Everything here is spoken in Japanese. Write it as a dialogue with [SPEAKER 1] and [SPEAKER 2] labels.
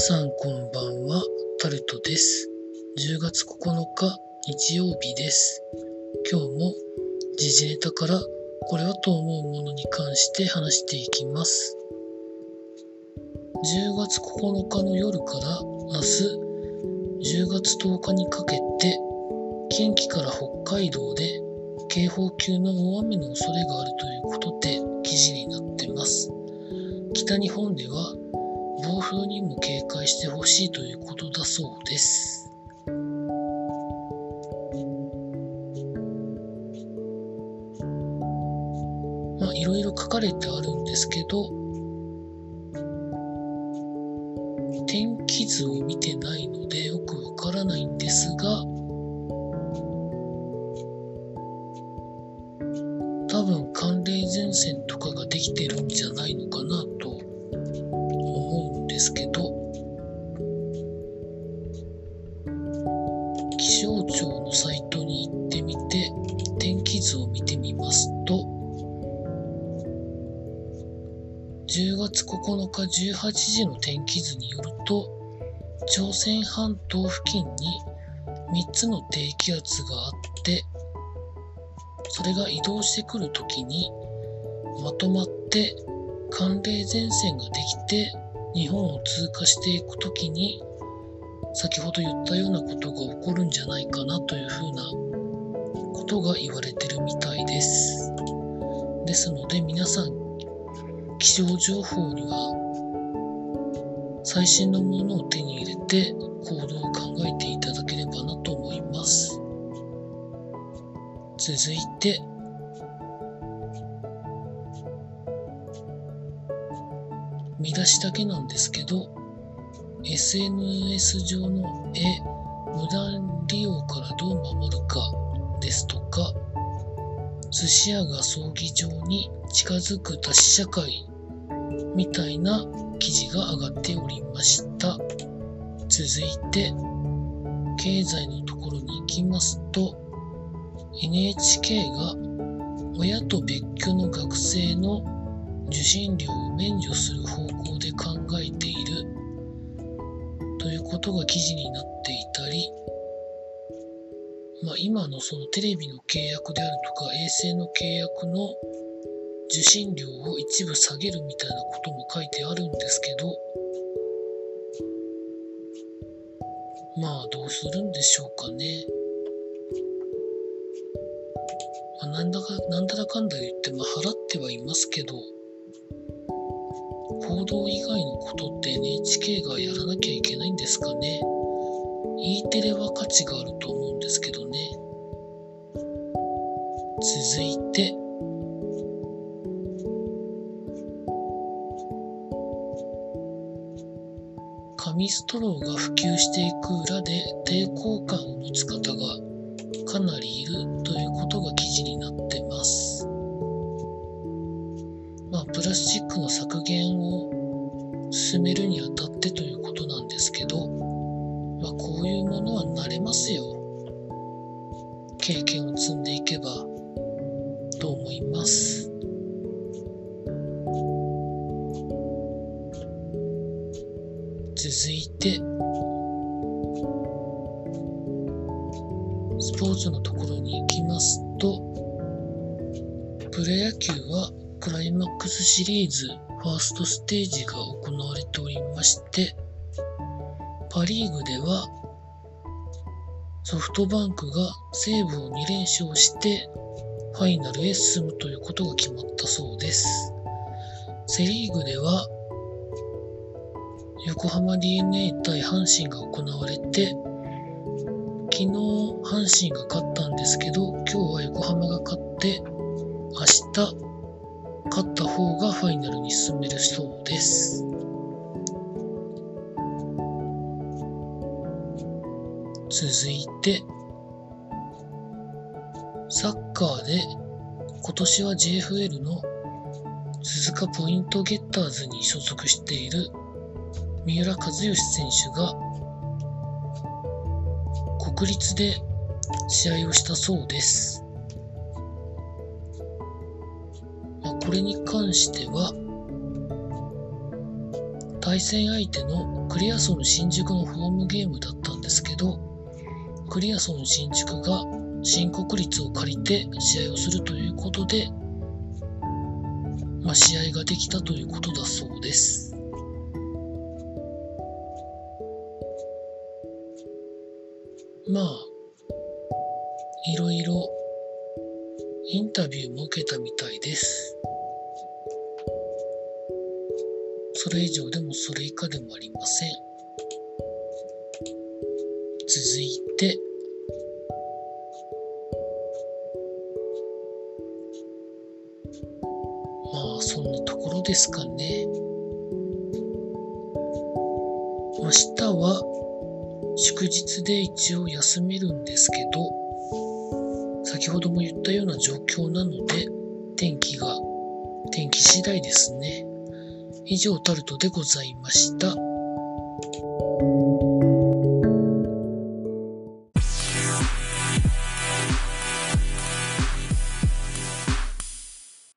[SPEAKER 1] さんこんばんは、タルトです。10月9日日曜日です。今日も時事ネタからこれはと思うものに関して話していきます。10月9日の夜から明日10月10日にかけて近畿から北海道で警報級の大雨の恐れがあるということで記事になってます。北日本では風にも警戒してほしいということだそうです。まあいろいろ書かれてあるんですけど、天気図を見てないのでよくわからないんですが、多分寒冷前線とかができてるんじゃないのかなとですけど気象庁のサイトに行ってみて天気図を見てみますと10月9日18時の天気図によると朝鮮半島付近に3つの低気圧があってそれが移動してくるときにまとまって寒冷前線ができて日本を通過していくときに先ほど言ったようなことが起こるんじゃないかなというふうなことが言われてるみたいです。ですので皆さん気象情報には最新のものを手に入れて行動を考えていただければなと思います。続いて見出しだけなんですけど SNS 上の絵無断利用からどう守るかですとか寿司屋が葬儀場に近づく多死社会みたいな記事が上がっておりました。続いて経済のところに行きますと NHK が親と別居の学生の受信料を免除する方向で考えているということが記事になっていたり、まあ、今のそのテレビの契約であるとか衛星の契約の受信料を一部下げるみたいなことも書いてあるんですけどまあどうするんでしょうかね。まあ、なんだか、なんだらかんだ言って、まあ、払ってはいますけど、報道以外のことって NHK がやらなきゃいけないんですかね。E テレは価値があると思うんですけどね。続いて、紙ストローが普及していく裏で抵抗感を持つ方がかなりいるということが記事になってプラスチックの削減を進めるにあたってということなんですけど、まあ、こういうものは慣れますよ。経験を積んでいけばと思います。続いて、スポーツのところに行きますと、プロ野球はクライマックスシリーズファーストステージが行われておりまして、パリーグではソフトバンクが西武を2連勝してファイナルへ進むということが決まったそうです。セリーグでは横浜 DNA 対阪神が行われて昨日阪神が勝ったんですけど今日は横浜が勝って明日勝った方がファイナルに進めるそうです続いてサッカーで今年は JFL の鈴鹿ポイントゲッターズに所属している三浦知良選手が国立で試合をしたそうです。これに関しては対戦相手のクリアソン新宿のホームゲームだったんですけど、クリアソン新宿が新国立を借りて試合をするということで、まあ、試合ができたということだそうです。まあ、いろいろインタビューも受けたみたいです。それ以上でもそれ以下でもありません。続いて、まあそんなところですかね。明日は祝日で一応休めるんですけど、先ほども言ったような状況なので、天気が、天気次第ですね。以上タルトでございました。